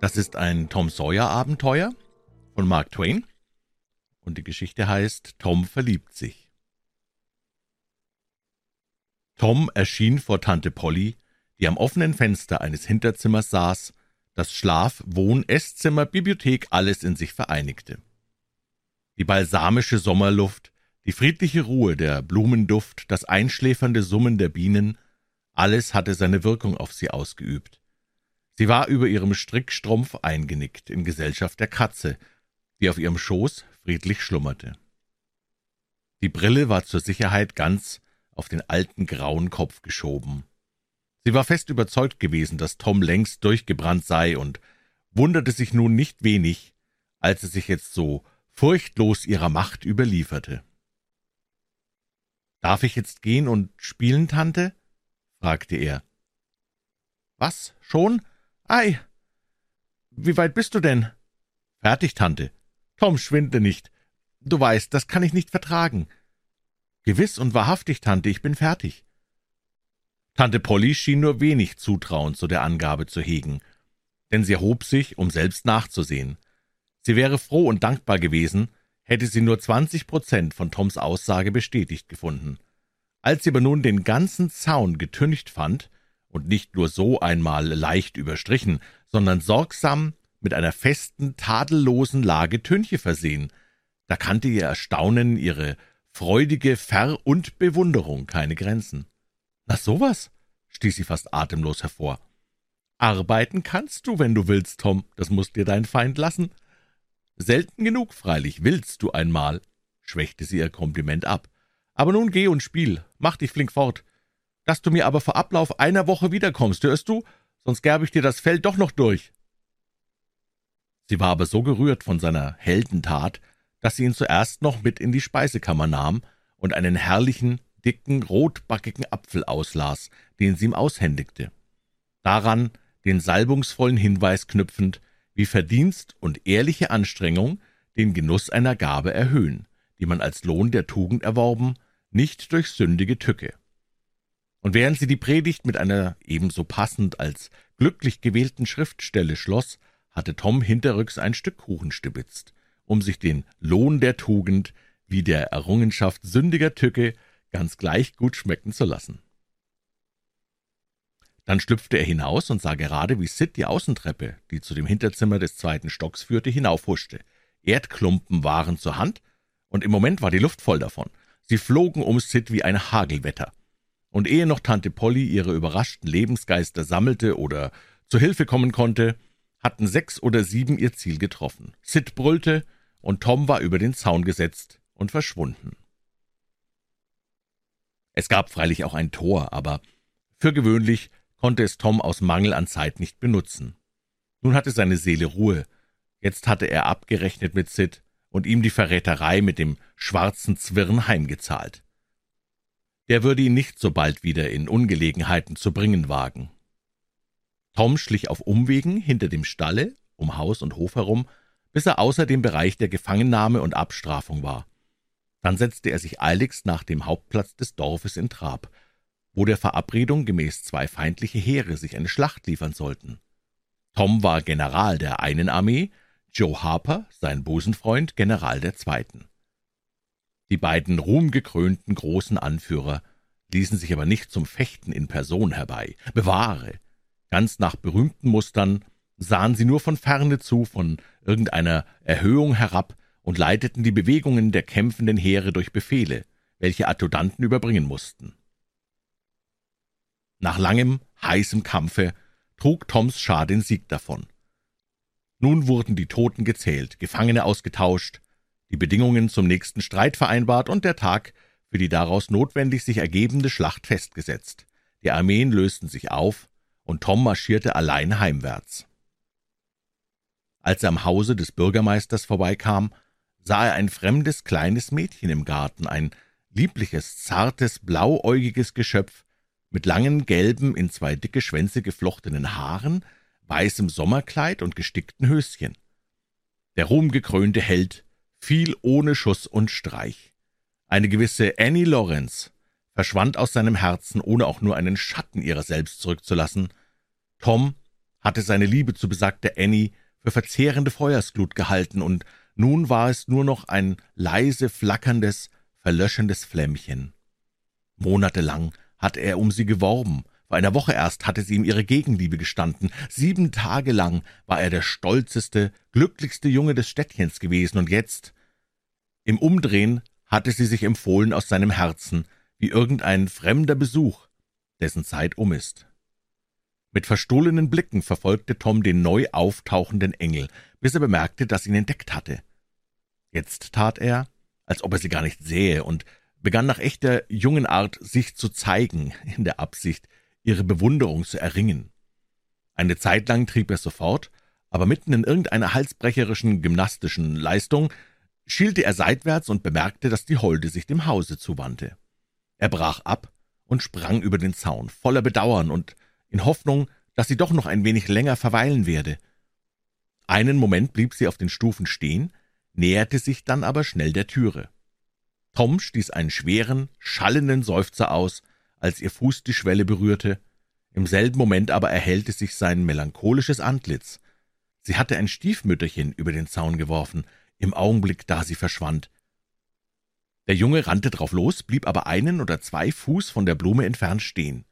Das ist ein Tom Sawyer-Abenteuer von Mark Twain und die Geschichte heißt Tom verliebt sich. Tom erschien vor Tante Polly, die am offenen Fenster eines Hinterzimmers saß, das Schlaf-, Wohn-, Esszimmer, Bibliothek alles in sich vereinigte. Die balsamische Sommerluft, die friedliche Ruhe, der Blumenduft, das einschläfernde Summen der Bienen, alles hatte seine Wirkung auf sie ausgeübt. Sie war über ihrem Strickstrumpf eingenickt in Gesellschaft der Katze, die auf ihrem Schoß friedlich schlummerte. Die Brille war zur Sicherheit ganz auf den alten grauen Kopf geschoben. Sie war fest überzeugt gewesen, dass Tom längst durchgebrannt sei und wunderte sich nun nicht wenig, als er sich jetzt so furchtlos ihrer Macht überlieferte. »Darf ich jetzt gehen und spielen, Tante?« fragte er. »Was, schon? Ei! Wie weit bist du denn?« »Fertig, Tante. Tom, schwinde nicht. Du weißt, das kann ich nicht vertragen.« »Gewiss und wahrhaftig, Tante, ich bin fertig.« Tante Polly schien nur wenig Zutrauen zu der Angabe zu hegen, denn sie erhob sich, um selbst nachzusehen. Sie wäre froh und dankbar gewesen, hätte sie nur zwanzig Prozent von Toms Aussage bestätigt gefunden. Als sie aber nun den ganzen Zaun getüncht fand, und nicht nur so einmal leicht überstrichen, sondern sorgsam mit einer festen, tadellosen Lage Tünche versehen, da kannte ihr Erstaunen, ihre freudige Ver- und Bewunderung keine Grenzen. »Na sowas«, stieß sie fast atemlos hervor. »Arbeiten kannst du, wenn du willst, Tom, das musst dir dein Feind lassen.« Selten genug, freilich, willst du einmal, schwächte sie ihr Kompliment ab. Aber nun geh und spiel, mach dich flink fort. Dass du mir aber vor Ablauf einer Woche wiederkommst, hörst du? Sonst gerb ich dir das Fell doch noch durch. Sie war aber so gerührt von seiner Heldentat, dass sie ihn zuerst noch mit in die Speisekammer nahm und einen herrlichen, dicken, rotbackigen Apfel auslas, den sie ihm aushändigte. Daran den salbungsvollen Hinweis knüpfend, wie Verdienst und ehrliche Anstrengung den Genuss einer Gabe erhöhen, die man als Lohn der Tugend erworben, nicht durch sündige Tücke. Und während sie die Predigt mit einer ebenso passend als glücklich gewählten Schriftstelle schloss, hatte Tom hinterrücks ein Stück Kuchen stibitzt, um sich den Lohn der Tugend wie der Errungenschaft sündiger Tücke ganz gleich gut schmecken zu lassen. Dann schlüpfte er hinaus und sah gerade, wie Sid die Außentreppe, die zu dem Hinterzimmer des zweiten Stocks führte, hinaufhuschte. Erdklumpen waren zur Hand, und im Moment war die Luft voll davon. Sie flogen um Sid wie ein Hagelwetter. Und ehe noch Tante Polly ihre überraschten Lebensgeister sammelte oder zu Hilfe kommen konnte, hatten sechs oder sieben ihr Ziel getroffen. Sid brüllte, und Tom war über den Zaun gesetzt und verschwunden. Es gab freilich auch ein Tor, aber für gewöhnlich konnte es Tom aus Mangel an Zeit nicht benutzen. Nun hatte seine Seele Ruhe. Jetzt hatte er abgerechnet mit Sid und ihm die Verräterei mit dem schwarzen Zwirn heimgezahlt. Der würde ihn nicht so bald wieder in Ungelegenheiten zu bringen wagen. Tom schlich auf Umwegen hinter dem Stalle, um Haus und Hof herum, bis er außer dem Bereich der Gefangennahme und Abstrafung war. Dann setzte er sich eiligst nach dem Hauptplatz des Dorfes in Trab, wo der Verabredung gemäß zwei feindliche Heere sich eine Schlacht liefern sollten. Tom war General der einen Armee, Joe Harper, sein Busenfreund, General der zweiten. Die beiden ruhmgekrönten großen Anführer ließen sich aber nicht zum Fechten in Person herbei. Bewahre! Ganz nach berühmten Mustern sahen sie nur von ferne zu, von irgendeiner Erhöhung herab und leiteten die Bewegungen der kämpfenden Heere durch Befehle, welche Adjutanten überbringen mussten. Nach langem, heißem Kampfe trug Toms Schar den Sieg davon. Nun wurden die Toten gezählt, Gefangene ausgetauscht, die Bedingungen zum nächsten Streit vereinbart und der Tag für die daraus notwendig sich ergebende Schlacht festgesetzt. Die Armeen lösten sich auf, und Tom marschierte allein heimwärts. Als er am Hause des Bürgermeisters vorbeikam, sah er ein fremdes kleines Mädchen im Garten, ein liebliches, zartes, blauäugiges Geschöpf, mit langen, gelben, in zwei dicke Schwänze geflochtenen Haaren, weißem Sommerkleid und gestickten Höschen. Der ruhmgekrönte Held fiel ohne Schuss und Streich. Eine gewisse Annie Lawrence verschwand aus seinem Herzen, ohne auch nur einen Schatten ihrer selbst zurückzulassen. Tom hatte seine Liebe zu besagter Annie für verzehrende Feuersglut gehalten, und nun war es nur noch ein leise flackerndes, verlöschendes Flämmchen. Monatelang hatte er um sie geworben, vor einer Woche erst hatte sie ihm ihre Gegenliebe gestanden, sieben Tage lang war er der stolzeste, glücklichste Junge des Städtchens gewesen, und jetzt, im Umdrehen, hatte sie sich empfohlen aus seinem Herzen, wie irgendein fremder Besuch, dessen Zeit um ist. Mit verstohlenen Blicken verfolgte Tom den neu auftauchenden Engel, bis er bemerkte, dass ihn entdeckt hatte. Jetzt tat er, als ob er sie gar nicht sähe, und begann nach echter Jungenart sich zu zeigen, in der Absicht, ihre Bewunderung zu erringen. Eine Zeit lang trieb er sofort, aber mitten in irgendeiner halsbrecherischen gymnastischen Leistung schielte er seitwärts und bemerkte, dass die Holde sich dem Hause zuwandte. Er brach ab und sprang über den Zaun, voller Bedauern und in Hoffnung, dass sie doch noch ein wenig länger verweilen werde. Einen Moment blieb sie auf den Stufen stehen, näherte sich dann aber schnell der Türe. Tom stieß einen schweren, schallenden Seufzer aus, als ihr Fuß die Schwelle berührte. Im selben Moment aber erhellte sich sein melancholisches Antlitz. Sie hatte ein Stiefmütterchen über den Zaun geworfen, im Augenblick, da sie verschwand. Der Junge rannte drauf los, blieb aber einen oder zwei Fuß von der Blume entfernt stehen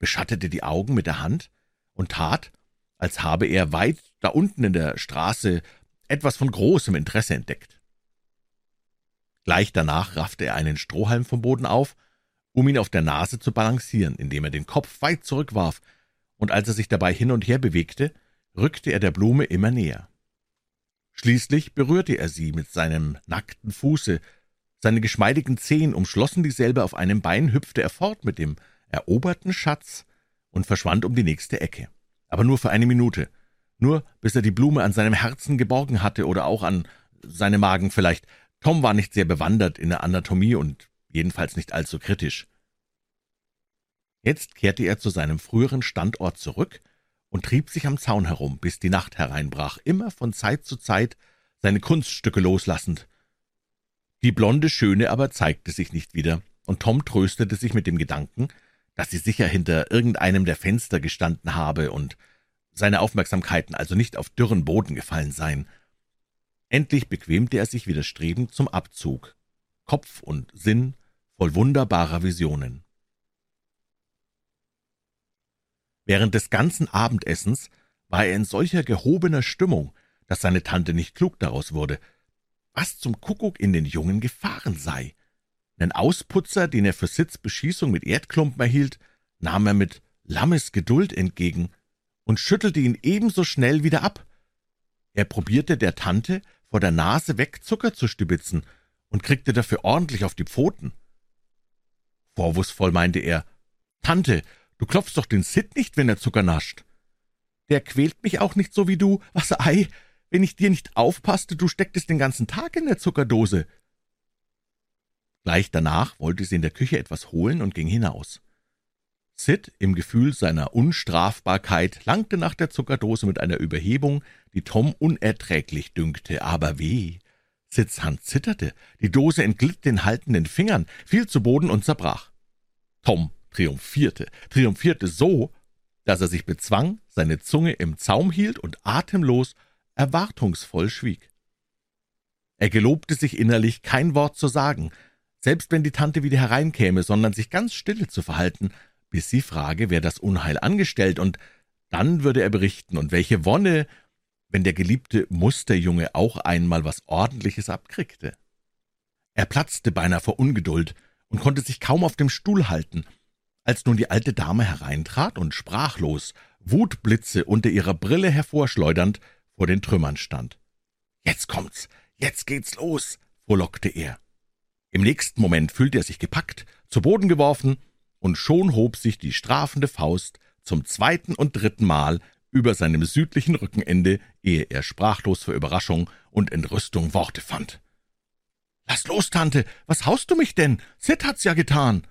beschattete die Augen mit der Hand und tat, als habe er weit da unten in der Straße etwas von großem Interesse entdeckt. Gleich danach raffte er einen Strohhalm vom Boden auf, um ihn auf der Nase zu balancieren, indem er den Kopf weit zurückwarf, und als er sich dabei hin und her bewegte, rückte er der Blume immer näher. Schließlich berührte er sie mit seinem nackten Fuße, seine geschmeidigen Zehen umschlossen dieselbe auf einem Bein, hüpfte er fort mit dem eroberten Schatz und verschwand um die nächste Ecke. Aber nur für eine Minute, nur bis er die Blume an seinem Herzen geborgen hatte oder auch an seinem Magen vielleicht. Tom war nicht sehr bewandert in der Anatomie und jedenfalls nicht allzu kritisch. Jetzt kehrte er zu seinem früheren Standort zurück und trieb sich am Zaun herum, bis die Nacht hereinbrach, immer von Zeit zu Zeit seine Kunststücke loslassend. Die blonde Schöne aber zeigte sich nicht wieder, und Tom tröstete sich mit dem Gedanken, dass sie sicher hinter irgendeinem der Fenster gestanden habe und seine Aufmerksamkeiten also nicht auf dürren Boden gefallen seien. Endlich bequemte er sich widerstrebend zum Abzug, Kopf und Sinn voll wunderbarer Visionen. Während des ganzen Abendessens war er in solcher gehobener Stimmung, dass seine Tante nicht klug daraus wurde, was zum Kuckuck in den Jungen gefahren sei. Nen Ausputzer, den er für Sitzbeschießung mit Erdklumpen erhielt, nahm er mit Lammesgeduld entgegen und schüttelte ihn ebenso schnell wieder ab. Er probierte der Tante vor der Nase weg Zucker zu stibitzen und kriegte dafür ordentlich auf die Pfoten. Vorwurfsvoll meinte er, »Tante, du klopfst doch den Sid nicht, wenn er Zucker nascht. Der quält mich auch nicht so wie du. Was ei, wenn ich dir nicht aufpasste, du stecktest den ganzen Tag in der Zuckerdose.« Gleich danach wollte sie in der Küche etwas holen und ging hinaus. Sid, im Gefühl seiner Unstrafbarkeit, langte nach der Zuckerdose mit einer Überhebung, die Tom unerträglich dünkte, aber weh! Sids Hand zitterte, die Dose entglitt den haltenden Fingern, fiel zu Boden und zerbrach. Tom triumphierte, triumphierte so, dass er sich bezwang, seine Zunge im Zaum hielt und atemlos, erwartungsvoll schwieg. Er gelobte sich innerlich, kein Wort zu sagen, selbst wenn die Tante wieder hereinkäme, sondern sich ganz stille zu verhalten, bis sie frage, wer das Unheil angestellt, und dann würde er berichten, und welche Wonne, wenn der geliebte Musterjunge auch einmal was Ordentliches abkriegte. Er platzte beinahe vor Ungeduld und konnte sich kaum auf dem Stuhl halten, als nun die alte Dame hereintrat und sprachlos, Wutblitze unter ihrer Brille hervorschleudernd, vor den Trümmern stand. »Jetzt kommt's, jetzt geht's los«, frohlockte er. Im nächsten Moment fühlte er sich gepackt, zu Boden geworfen, und schon hob sich die strafende Faust zum zweiten und dritten Mal über seinem südlichen Rückenende, ehe er sprachlos vor Überraschung und Entrüstung Worte fand. »Lass los, Tante, was haust du mich denn? Sid hat's ja getan!«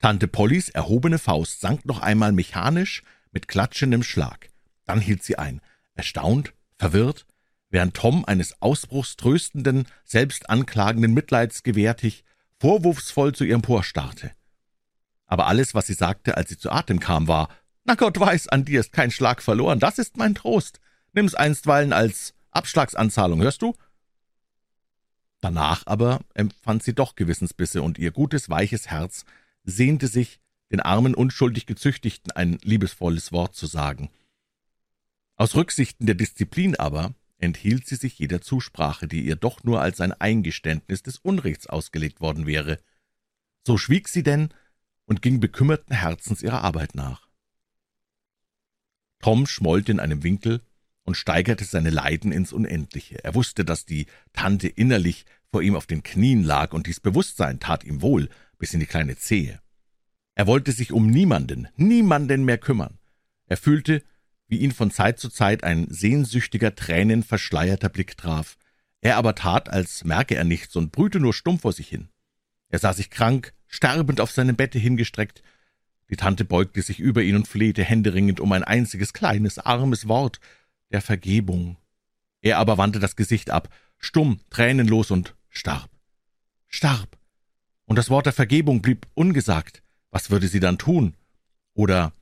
Tante Pollys erhobene Faust sank noch einmal mechanisch mit klatschendem Schlag. Dann hielt sie ein, erstaunt, verwirrt, während Tom eines Ausbruchs tröstenden, selbstanklagenden Mitleids gewärtig, vorwurfsvoll zu ihr emporstarrte. Aber alles, was sie sagte, als sie zu Atem kam, war Na Gott weiß, an dir ist kein Schlag verloren, das ist mein Trost. Nimm's einstweilen als Abschlagsanzahlung, hörst du? Danach aber empfand sie doch Gewissensbisse, und ihr gutes, weiches Herz sehnte sich, den armen, unschuldig Gezüchtigten ein liebesvolles Wort zu sagen. Aus Rücksichten der Disziplin aber enthielt sie sich jeder Zusprache, die ihr doch nur als ein Eingeständnis des Unrechts ausgelegt worden wäre. So schwieg sie denn und ging bekümmerten Herzens ihrer Arbeit nach. Tom schmollte in einem Winkel und steigerte seine Leiden ins Unendliche. Er wusste, dass die Tante innerlich vor ihm auf den Knien lag, und dies Bewusstsein tat ihm wohl bis in die kleine Zehe. Er wollte sich um niemanden, niemanden mehr kümmern. Er fühlte, wie ihn von Zeit zu Zeit ein sehnsüchtiger, tränenverschleierter Blick traf. Er aber tat, als merke er nichts und brühte nur stumm vor sich hin. Er sah sich krank, sterbend auf seinem Bette hingestreckt. Die Tante beugte sich über ihn und flehte händeringend um ein einziges kleines, armes Wort der Vergebung. Er aber wandte das Gesicht ab, stumm, tränenlos und starb. Starb. Und das Wort der Vergebung blieb ungesagt. Was würde sie dann tun? Oder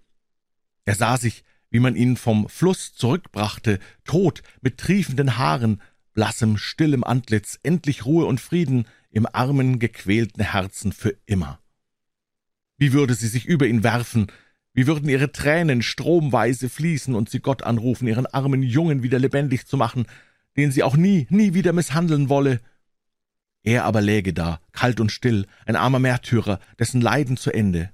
er sah sich, wie man ihn vom Fluss zurückbrachte, tot, mit triefenden Haaren, blassem, stillem Antlitz, endlich Ruhe und Frieden im armen, gequälten Herzen für immer. Wie würde sie sich über ihn werfen, wie würden ihre Tränen stromweise fließen und sie Gott anrufen, ihren armen Jungen wieder lebendig zu machen, den sie auch nie, nie wieder misshandeln wolle. Er aber läge da, kalt und still, ein armer Märtyrer, dessen Leiden zu Ende.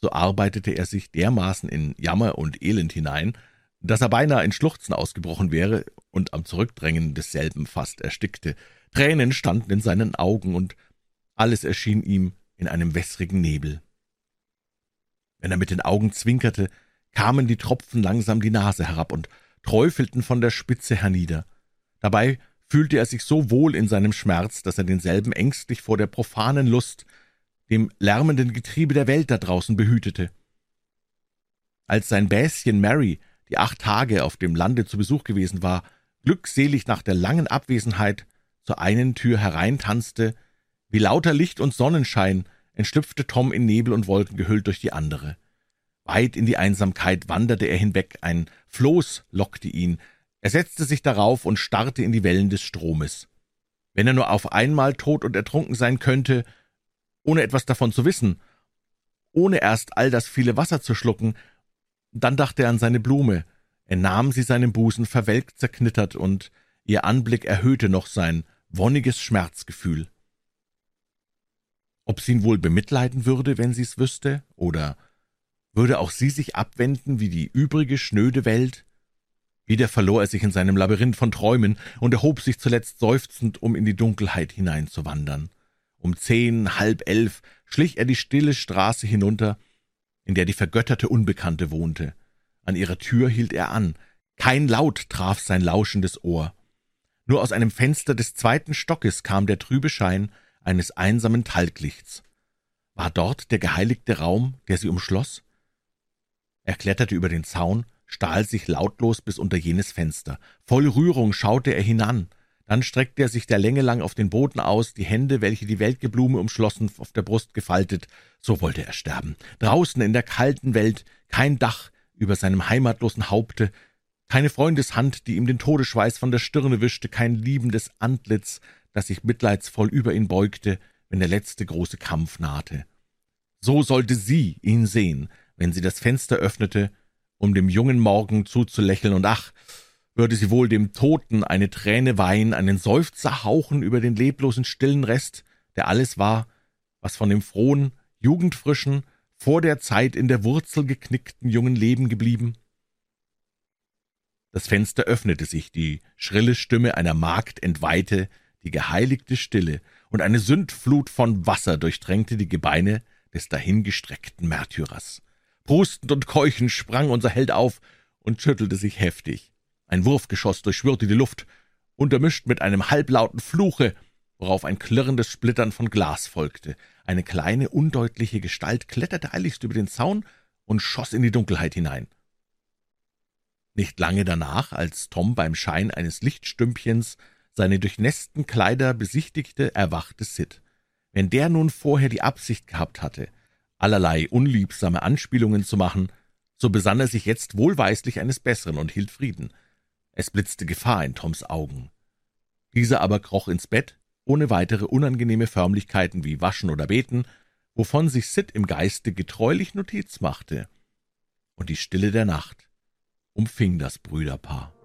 So arbeitete er sich dermaßen in Jammer und Elend hinein, dass er beinahe in Schluchzen ausgebrochen wäre und am Zurückdrängen desselben fast erstickte. Tränen standen in seinen Augen, und alles erschien ihm in einem wässrigen Nebel. Wenn er mit den Augen zwinkerte, kamen die Tropfen langsam die Nase herab und träufelten von der Spitze hernieder. Dabei fühlte er sich so wohl in seinem Schmerz, dass er denselben ängstlich vor der profanen Lust, dem lärmenden Getriebe der Welt da draußen behütete. Als sein Bäschen Mary, die acht Tage auf dem Lande zu Besuch gewesen war, glückselig nach der langen Abwesenheit zur einen Tür hereintanzte, wie lauter Licht und Sonnenschein entschlüpfte Tom in Nebel und Wolken gehüllt durch die andere. Weit in die Einsamkeit wanderte er hinweg, ein Floß lockte ihn, er setzte sich darauf und starrte in die Wellen des Stromes. Wenn er nur auf einmal tot und ertrunken sein könnte, ohne etwas davon zu wissen, ohne erst all das viele Wasser zu schlucken, dann dachte er an seine Blume, er nahm sie seinem Busen verwelkt zerknittert, und ihr Anblick erhöhte noch sein wonniges Schmerzgefühl. Ob sie ihn wohl bemitleiden würde, wenn sie's wüsste, oder würde auch sie sich abwenden wie die übrige schnöde Welt? Wieder verlor er sich in seinem Labyrinth von Träumen und erhob sich zuletzt seufzend, um in die Dunkelheit hineinzuwandern. Um zehn, halb elf schlich er die stille Straße hinunter, in der die vergötterte Unbekannte wohnte. An ihrer Tür hielt er an. Kein Laut traf sein lauschendes Ohr. Nur aus einem Fenster des zweiten Stockes kam der trübe Schein eines einsamen Talglichts. War dort der geheiligte Raum, der sie umschloss? Er kletterte über den Zaun, stahl sich lautlos bis unter jenes Fenster. Voll Rührung schaute er hinan. Dann streckte er sich der Länge lang auf den Boden aus, die Hände, welche die welke Blume umschlossen, auf der Brust gefaltet. So wollte er sterben. Draußen in der kalten Welt, kein Dach über seinem heimatlosen Haupte, keine Freundeshand, die ihm den Todesschweiß von der Stirne wischte, kein liebendes Antlitz, das sich mitleidsvoll über ihn beugte, wenn der letzte große Kampf nahte. So sollte sie ihn sehen, wenn sie das Fenster öffnete, um dem jungen Morgen zuzulächeln, und ach, würde sie wohl dem Toten eine Träne weihen, einen Seufzer hauchen über den leblosen, stillen Rest, der alles war, was von dem frohen, jugendfrischen, vor der Zeit in der Wurzel geknickten jungen Leben geblieben? Das Fenster öffnete sich, die schrille Stimme einer Magd entweihte die geheiligte Stille, und eine Sündflut von Wasser durchtränkte die Gebeine des dahingestreckten Märtyrers. Prustend und keuchend sprang unser Held auf und schüttelte sich heftig. Ein Wurfgeschoss durchschwirrte die Luft, untermischt mit einem halblauten Fluche, worauf ein klirrendes Splittern von Glas folgte. Eine kleine, undeutliche Gestalt kletterte eiligst über den Zaun und schoss in die Dunkelheit hinein. Nicht lange danach, als Tom beim Schein eines Lichtstümpchens seine durchnässten Kleider besichtigte, erwachte Sid. Wenn der nun vorher die Absicht gehabt hatte, allerlei unliebsame Anspielungen zu machen, so besann er sich jetzt wohlweislich eines Besseren und hielt Frieden. Es blitzte Gefahr in Toms Augen. Dieser aber kroch ins Bett, ohne weitere unangenehme Förmlichkeiten wie Waschen oder Beten, wovon sich Sid im Geiste getreulich Notiz machte. Und die Stille der Nacht umfing das Brüderpaar.